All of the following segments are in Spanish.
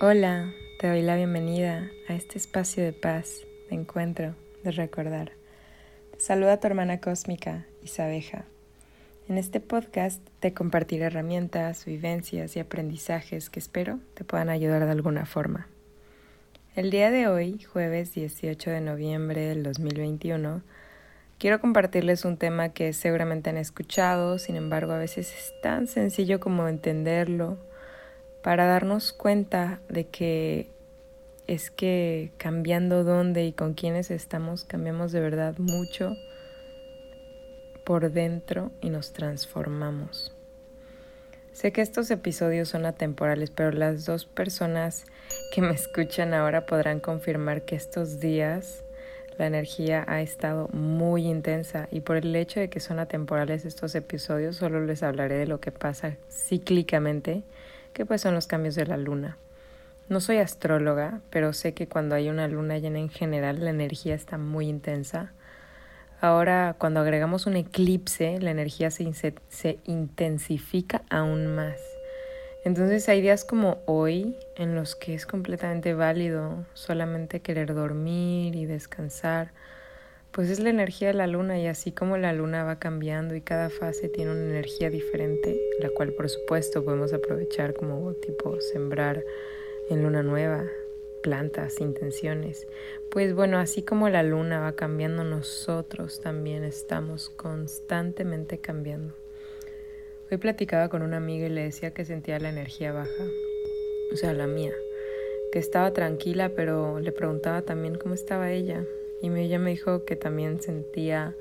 Hola, te doy la bienvenida a este espacio de paz, de encuentro, de recordar. Te saluda tu hermana cósmica, Isabeja. En este podcast te compartiré herramientas, vivencias y aprendizajes que espero te puedan ayudar de alguna forma. El día de hoy, jueves 18 de noviembre del 2021, quiero compartirles un tema que seguramente han escuchado, sin embargo a veces es tan sencillo como entenderlo para darnos cuenta de que es que cambiando dónde y con quiénes estamos, cambiamos de verdad mucho por dentro y nos transformamos. Sé que estos episodios son atemporales, pero las dos personas que me escuchan ahora podrán confirmar que estos días la energía ha estado muy intensa y por el hecho de que son atemporales estos episodios solo les hablaré de lo que pasa cíclicamente que pues son los cambios de la luna. No soy astróloga, pero sé que cuando hay una luna llena en general la energía está muy intensa. Ahora, cuando agregamos un eclipse, la energía se, se intensifica aún más. Entonces hay días como hoy en los que es completamente válido solamente querer dormir y descansar pues es la energía de la luna y así como la luna va cambiando y cada fase tiene una energía diferente, la cual por supuesto podemos aprovechar como tipo sembrar en luna nueva plantas, intenciones. Pues bueno, así como la luna va cambiando, nosotros también estamos constantemente cambiando. Hoy platicaba con una amiga y le decía que sentía la energía baja, o sea, la mía, que estaba tranquila, pero le preguntaba también cómo estaba ella y ella me dijo que también sentía,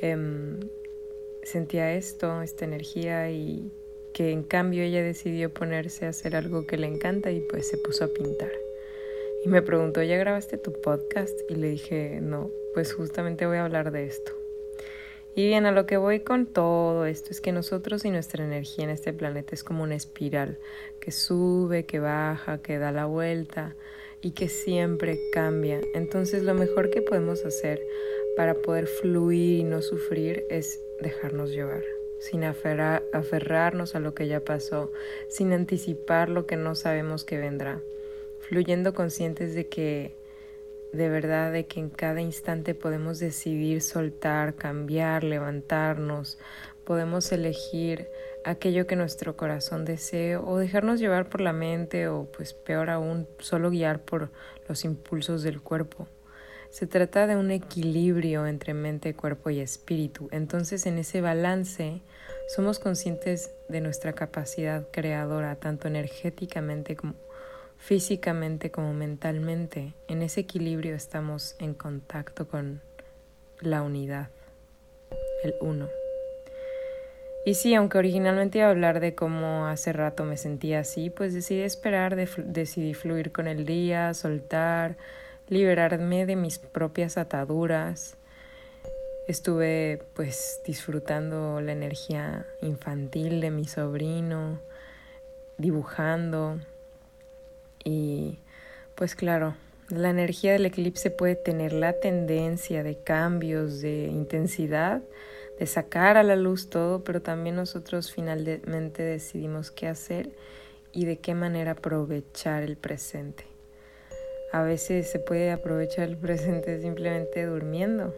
em, sentía esto, esta energía y que en cambio ella decidió ponerse a hacer algo que le encanta y pues se puso a pintar. Y me preguntó, ¿ya grabaste tu podcast? Y le dije, no, pues justamente voy a hablar de esto. Y bien, a lo que voy con todo esto es que nosotros y nuestra energía en este planeta es como una espiral que sube, que baja, que da la vuelta y que siempre cambia. Entonces lo mejor que podemos hacer para poder fluir y no sufrir es dejarnos llevar, sin aferrarnos a lo que ya pasó, sin anticipar lo que no sabemos que vendrá, fluyendo conscientes de que de verdad de que en cada instante podemos decidir soltar, cambiar, levantarnos, podemos elegir aquello que nuestro corazón desee o dejarnos llevar por la mente o pues peor aún solo guiar por los impulsos del cuerpo. Se trata de un equilibrio entre mente, cuerpo y espíritu. Entonces en ese balance somos conscientes de nuestra capacidad creadora, tanto energéticamente como físicamente como mentalmente. En ese equilibrio estamos en contacto con la unidad, el uno. Y sí, aunque originalmente iba a hablar de cómo hace rato me sentía así, pues decidí esperar, decidí fluir con el día, soltar, liberarme de mis propias ataduras. Estuve pues disfrutando la energía infantil de mi sobrino, dibujando y pues claro, la energía del eclipse puede tener la tendencia de cambios de intensidad, de sacar a la luz todo, pero también nosotros finalmente decidimos qué hacer y de qué manera aprovechar el presente. A veces se puede aprovechar el presente simplemente durmiendo.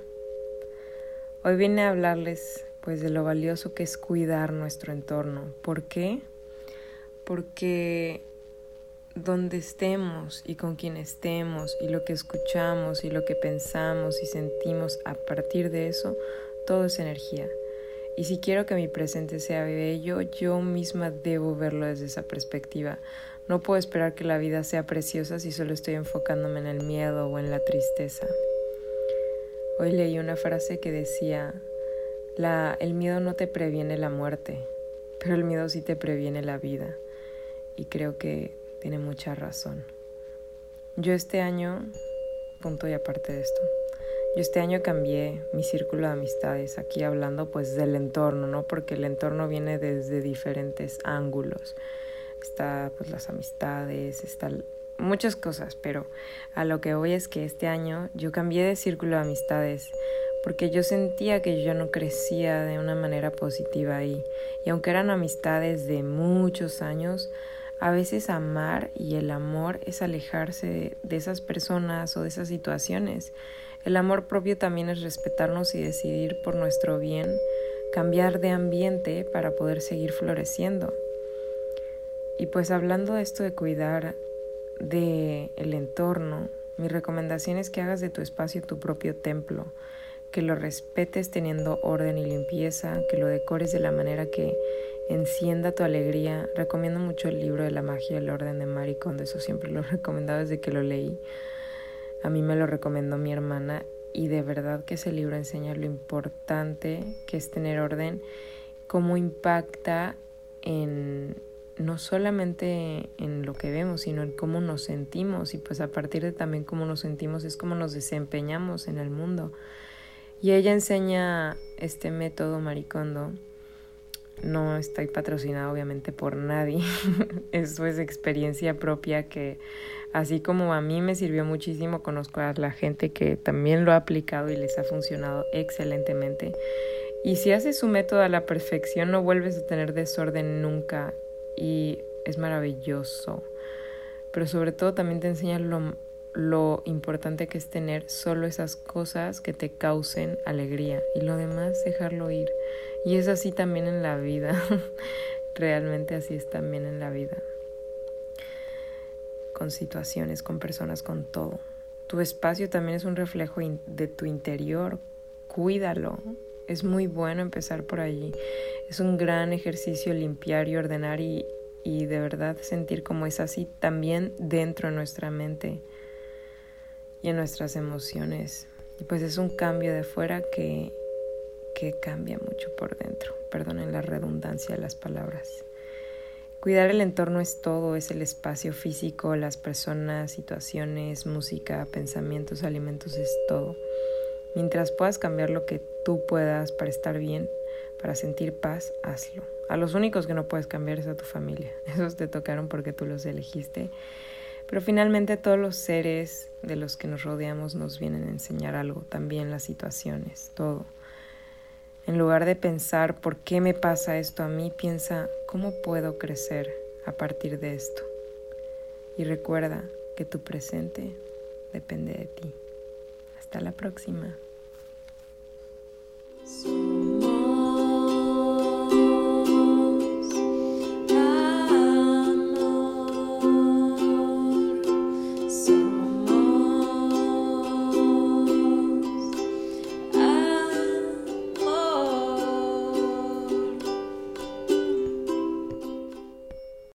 Hoy vine a hablarles pues de lo valioso que es cuidar nuestro entorno. ¿Por qué? Porque donde estemos y con quien estemos y lo que escuchamos y lo que pensamos y sentimos a partir de eso todo es energía. Y si quiero que mi presente sea bello, yo misma debo verlo desde esa perspectiva. No puedo esperar que la vida sea preciosa si solo estoy enfocándome en el miedo o en la tristeza. Hoy leí una frase que decía, la, el miedo no te previene la muerte, pero el miedo sí te previene la vida. Y creo que tiene mucha razón. Yo este año, punto y aparte de esto, yo este año cambié mi círculo de amistades, aquí hablando pues del entorno, ¿no? Porque el entorno viene desde diferentes ángulos. Está pues las amistades, está muchas cosas, pero a lo que voy es que este año yo cambié de círculo de amistades porque yo sentía que yo no crecía de una manera positiva ahí. Y aunque eran amistades de muchos años, A veces amar y el amor es alejarse de esas personas o de esas situaciones. El amor propio también es respetarnos y decidir por nuestro bien, cambiar de ambiente para poder seguir floreciendo. Y pues hablando de esto de cuidar del el entorno, mi recomendación es que hagas de tu espacio tu propio templo, que lo respetes teniendo orden y limpieza, que lo decores de la manera que encienda tu alegría. Recomiendo mucho el libro de la magia del orden de Marie Kondo, eso siempre lo he recomendado desde que lo leí. A mí me lo recomendó mi hermana y de verdad que ese libro enseña lo importante que es tener orden, cómo impacta en no solamente en lo que vemos, sino en cómo nos sentimos y pues a partir de también cómo nos sentimos es cómo nos desempeñamos en el mundo. Y ella enseña este método maricondo. No estoy patrocinada obviamente por nadie. Eso es experiencia propia que así como a mí me sirvió muchísimo, conozco a la gente que también lo ha aplicado y les ha funcionado excelentemente. Y si haces su método a la perfección, no vuelves a tener desorden nunca y es maravilloso. Pero sobre todo también te enseña lo, lo importante que es tener solo esas cosas que te causen alegría y lo demás dejarlo ir. Y es así también en la vida. Realmente así es también en la vida. Con situaciones, con personas, con todo. Tu espacio también es un reflejo de tu interior. Cuídalo. Es muy bueno empezar por allí. Es un gran ejercicio limpiar y ordenar y, y de verdad sentir como es así también dentro de nuestra mente y en nuestras emociones. Y pues es un cambio de fuera que, que cambia mucho por dentro. Perdonen la redundancia de las palabras. Cuidar el entorno es todo, es el espacio físico, las personas, situaciones, música, pensamientos, alimentos, es todo. Mientras puedas cambiar lo que tú puedas para estar bien, para sentir paz, hazlo. A los únicos que no puedes cambiar es a tu familia. Esos te tocaron porque tú los elegiste. Pero finalmente todos los seres de los que nos rodeamos nos vienen a enseñar algo, también las situaciones, todo. En lugar de pensar por qué me pasa esto a mí, piensa cómo puedo crecer a partir de esto. Y recuerda que tu presente depende de ti. Hasta la próxima.